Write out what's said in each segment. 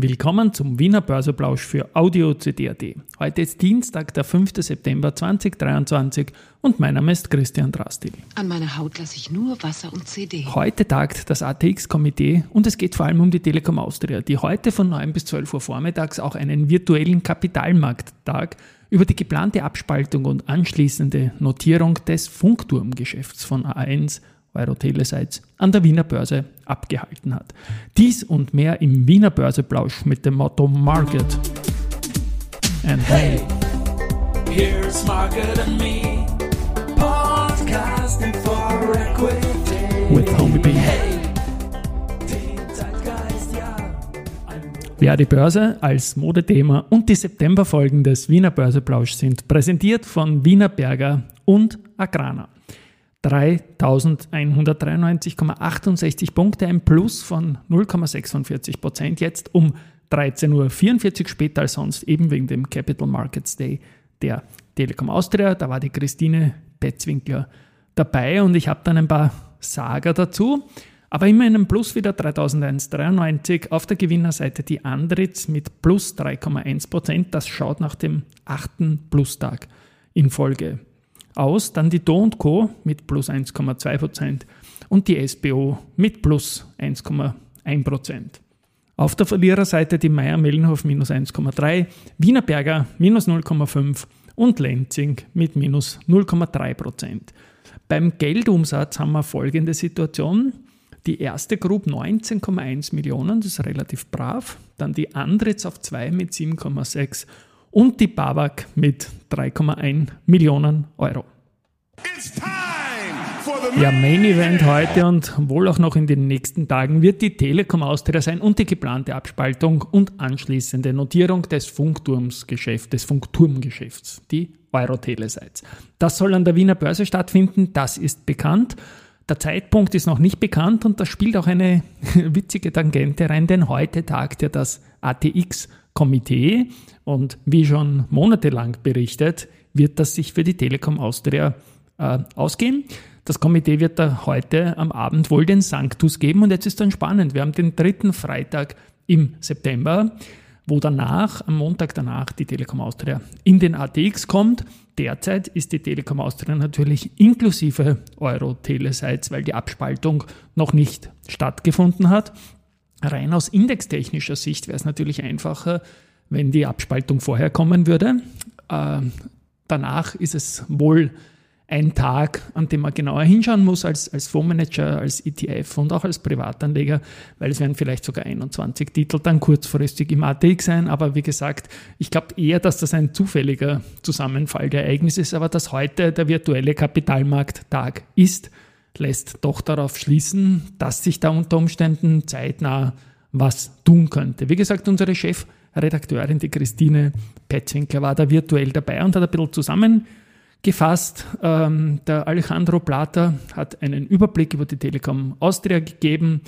Willkommen zum Wiener Börseplausch für Audio CD.at. Heute ist Dienstag, der 5. September 2023 und mein Name ist Christian Drastil. An meiner Haut lasse ich nur Wasser und CD. Heute tagt das ATX-Komitee und es geht vor allem um die Telekom Austria, die heute von 9 bis 12 Uhr vormittags auch einen virtuellen Kapitalmarkttag über die geplante Abspaltung und anschließende Notierung des Funkturmgeschäfts von A1 Euro-Telesites an der Wiener Börse abgehalten hat. Dies und mehr im Wiener Börseplausch mit dem Motto Market. And hey, here's Market and me, podcasting for equity. With Homie B. Hey, Ja, die Börse als Modethema und die Septemberfolgen des Wiener Börseplausch sind präsentiert von Wiener Berger und Agrana. 3.193,68 Punkte, ein Plus von 0,46 Prozent, jetzt um 13.44 Uhr später als sonst, eben wegen dem Capital Markets Day der Telekom Austria. Da war die Christine Betzwinkler dabei und ich habe dann ein paar Sager dazu. Aber immer in einem Plus wieder 3093. Auf der Gewinnerseite die Andritz mit plus 3,1 Prozent. Das schaut nach dem achten Plustag in Folge aus. Dann die Do Co. mit plus 1,2% und die SBO mit plus 1,1%. Auf der Verliererseite die Meier-Mellenhof minus 1,3, Wienerberger minus 0,5 und Lenzing mit minus 0,3%. Beim Geldumsatz haben wir folgende Situation. Die erste Group 19,1 Millionen, das ist relativ brav. Dann die Andritz auf 2 mit 7,6 und die BAWAG mit 3,1 Millionen Euro. Ja, Main Event heute und wohl auch noch in den nächsten Tagen wird die Telekom Austria sein und die geplante Abspaltung und anschließende Notierung des Funkturmsgeschäfts, des Funkturmgeschäfts, die Euro-Telesites. Das soll an der Wiener Börse stattfinden, das ist bekannt. Der Zeitpunkt ist noch nicht bekannt und da spielt auch eine witzige Tangente rein, denn heute tagt ja das ATX-Komitee und wie schon monatelang berichtet, wird das sich für die Telekom Austria äh, ausgehen. Das Komitee wird da heute am Abend wohl den Sanctus geben und jetzt ist dann spannend. Wir haben den dritten Freitag im September, wo danach, am Montag danach, die Telekom Austria in den ATX kommt. Derzeit ist die Telekom Austria natürlich inklusive Euro-Telesites, weil die Abspaltung noch nicht stattgefunden hat. Rein aus indextechnischer Sicht wäre es natürlich einfacher, wenn die Abspaltung vorher kommen würde. Äh, danach ist es wohl ein Tag, an dem man genauer hinschauen muss als, als Fondsmanager, als ETF und auch als Privatanleger, weil es werden vielleicht sogar 21 Titel dann kurzfristig im ATX sein. Aber wie gesagt, ich glaube eher, dass das ein zufälliger Zusammenfall der Ereignisse ist, aber dass heute der virtuelle Kapitalmarkttag ist, lässt doch darauf schließen, dass sich da unter Umständen zeitnah was tun könnte. Wie gesagt, unsere Chefredakteurin, die Christine Petzwinkler, war da virtuell dabei und hat ein bisschen zusammen gefasst. Ähm, der Alejandro Plata hat einen Überblick über die Telekom Austria gegeben.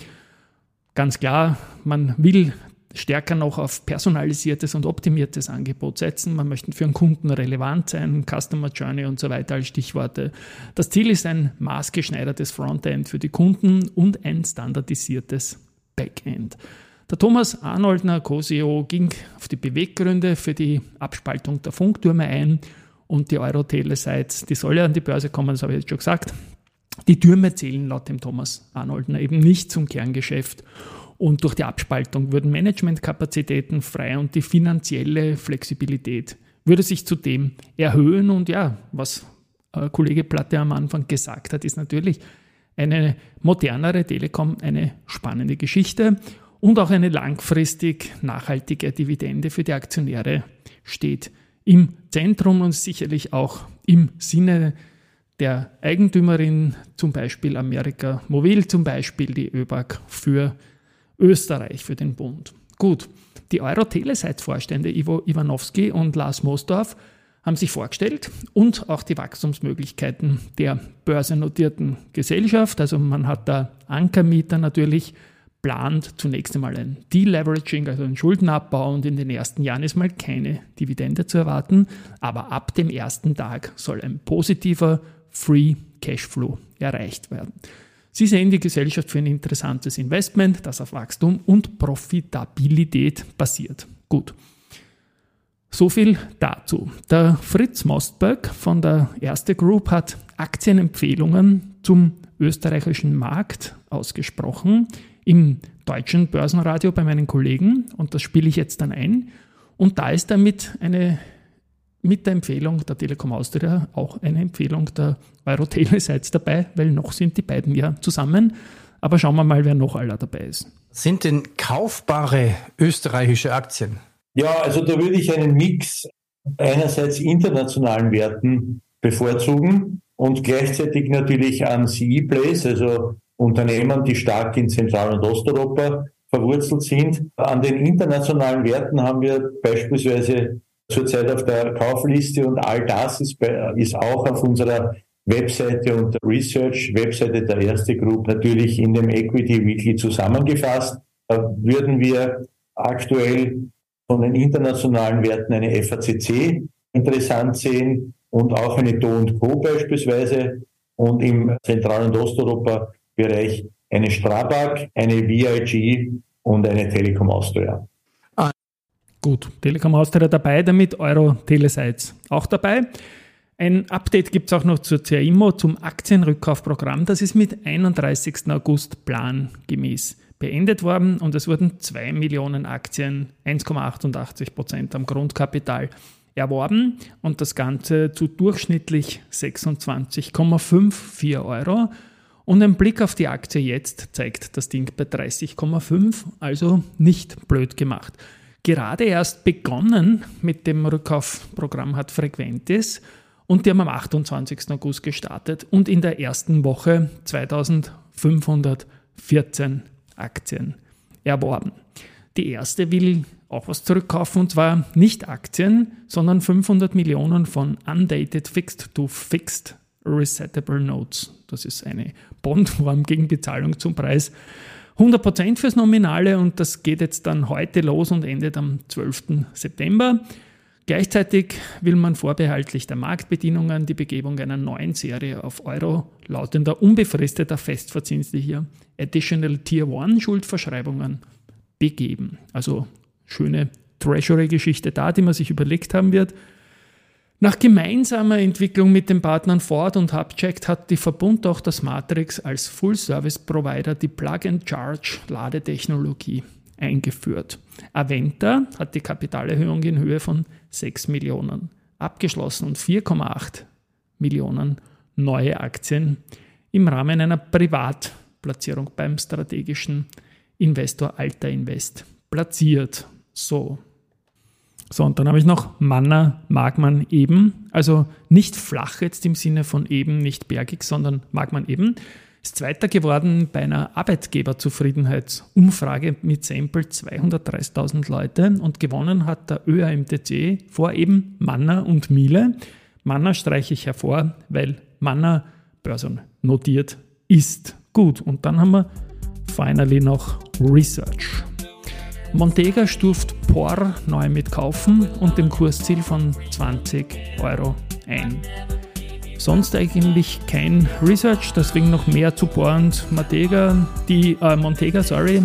Ganz klar, man will stärker noch auf personalisiertes und optimiertes Angebot setzen. Man möchte für einen Kunden relevant sein, Customer Journey und so weiter als Stichworte. Das Ziel ist ein maßgeschneidertes Frontend für die Kunden und ein standardisiertes Backend. Der Thomas Arnoldner, Co-CEO, ging auf die Beweggründe für die Abspaltung der Funktürme ein und die Euro-Tele-Sites, die soll ja an die Börse kommen, das habe ich jetzt schon gesagt. Die Türme zählen laut dem Thomas Arnoldner eben nicht zum Kerngeschäft. Und durch die Abspaltung würden Managementkapazitäten frei und die finanzielle Flexibilität würde sich zudem erhöhen. Und ja, was äh, Kollege Platte am Anfang gesagt hat, ist natürlich eine modernere Telekom eine spannende Geschichte und auch eine langfristig nachhaltige Dividende für die Aktionäre steht im Zentrum und sicherlich auch im Sinne der Eigentümerin, zum Beispiel Amerika Mobil, zum Beispiel die ÖBAG für Österreich, für den Bund. Gut, die Euro-Telesites-Vorstände Ivo Iwanowski und Lars Mosdorf haben sich vorgestellt und auch die Wachstumsmöglichkeiten der börsennotierten Gesellschaft. Also man hat da Ankermieter natürlich plant zunächst einmal ein Deleveraging, also ein Schuldenabbau und in den ersten Jahren ist mal keine Dividende zu erwarten, aber ab dem ersten Tag soll ein positiver Free Cashflow erreicht werden. Sie sehen die Gesellschaft für ein interessantes Investment, das auf Wachstum und Profitabilität basiert. Gut. So viel dazu. Der Fritz Mostberg von der Erste Group hat Aktienempfehlungen zum österreichischen Markt ausgesprochen im deutschen Börsenradio bei meinen Kollegen und das spiele ich jetzt dann ein. Und da ist damit eine mit der Empfehlung der Telekom Austria auch eine Empfehlung der Euroteleseits dabei, weil noch sind die beiden ja zusammen. Aber schauen wir mal, wer noch aller dabei ist. Sind denn kaufbare österreichische Aktien? Ja, also da würde ich einen Mix einerseits internationalen Werten bevorzugen und gleichzeitig natürlich an CE-Plays, also Unternehmen, die stark in Zentral- und Osteuropa verwurzelt sind. An den internationalen Werten haben wir beispielsweise zurzeit auf der Kaufliste und all das ist, bei, ist auch auf unserer Webseite und Research-Webseite der Erste Group natürlich in dem Equity Weekly zusammengefasst. Da würden wir aktuell von den internationalen Werten eine FACC interessant sehen und auch eine Do Co beispielsweise und im Zentral- und Osteuropa-Bereich eine Strabag, eine VIG und eine Telekom Austria. Gut, Telekom Austria dabei, damit Euro Telesites auch dabei. Ein Update gibt es auch noch zur CIMO, zum Aktienrückkaufprogramm. Das ist mit 31. August plangemäß beendet worden und es wurden 2 Millionen Aktien, 1,88 Prozent am Grundkapital erworben und das Ganze zu durchschnittlich 26,54 Euro. Und ein Blick auf die Aktie jetzt zeigt das Ding bei 30,5, also nicht blöd gemacht. Gerade erst begonnen mit dem Rückkaufprogramm hat Frequentis und die haben am 28. August gestartet und in der ersten Woche 2514 Aktien erworben. Die erste will auch was zurückkaufen und zwar nicht Aktien, sondern 500 Millionen von Undated Fixed to Fixed Resettable Notes. Das ist eine Bondform gegen Bezahlung zum Preis 100% fürs Nominale und das geht jetzt dann heute los und endet am 12. September. Gleichzeitig will man vorbehaltlich der Marktbedienungen die Begebung einer neuen Serie auf Euro lautender unbefristeter festverzinslicher Additional Tier 1 Schuldverschreibungen begeben. Also schöne Treasury-Geschichte da, die man sich überlegt haben wird. Nach gemeinsamer Entwicklung mit den Partnern Ford und Hubchecked hat die Verbund auch das Matrix als Full-Service-Provider die Plug-and-Charge-Ladetechnologie eingeführt. Aventa hat die Kapitalerhöhung in Höhe von 6 Millionen abgeschlossen und 4,8 Millionen neue Aktien im Rahmen einer Privatplatzierung beim strategischen Investor Alta Invest platziert. So, so, und dann habe ich noch Manna mag man eben, also nicht flach jetzt im Sinne von eben, nicht bergig, sondern mag man eben. Ist Zweiter geworden bei einer Arbeitgeberzufriedenheitsumfrage mit Sample 230.000 Leute und gewonnen hat der ÖAMTC vor eben Manna und Miele. Manna streiche ich hervor, weil Manna börsennotiert ist. Gut, und dann haben wir finally noch Research. Montega stuft POR neu mit Kaufen und dem Kursziel von 20 Euro ein. Sonst eigentlich kein Research, deswegen noch mehr zu POR und Montega. Die, äh, Montega, sorry.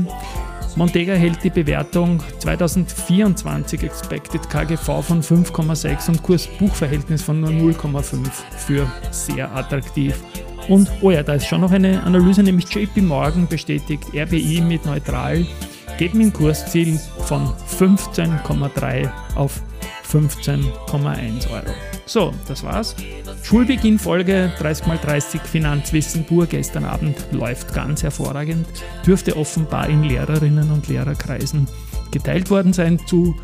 Montega hält die Bewertung 2024 Expected KGV von 5,6 und Kurs-Buchverhältnis von nur 0,5 für sehr attraktiv. Und oh ja, da ist schon noch eine Analyse, nämlich JP Morgan bestätigt RBI mit neutral mit dem Kursziel von 15,3 auf 15,1 Euro. So, das war's. Schulbeginn-Folge 30x30 Finanzwissen pur gestern Abend läuft ganz hervorragend. Dürfte offenbar in Lehrerinnen und Lehrerkreisen geteilt worden sein. Zu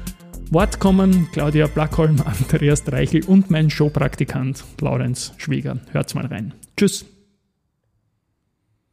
Wort kommen Claudia Blackholm, Andreas Dreichel und mein Showpraktikant Laurenz Schwieger. Hört's mal rein. Tschüss.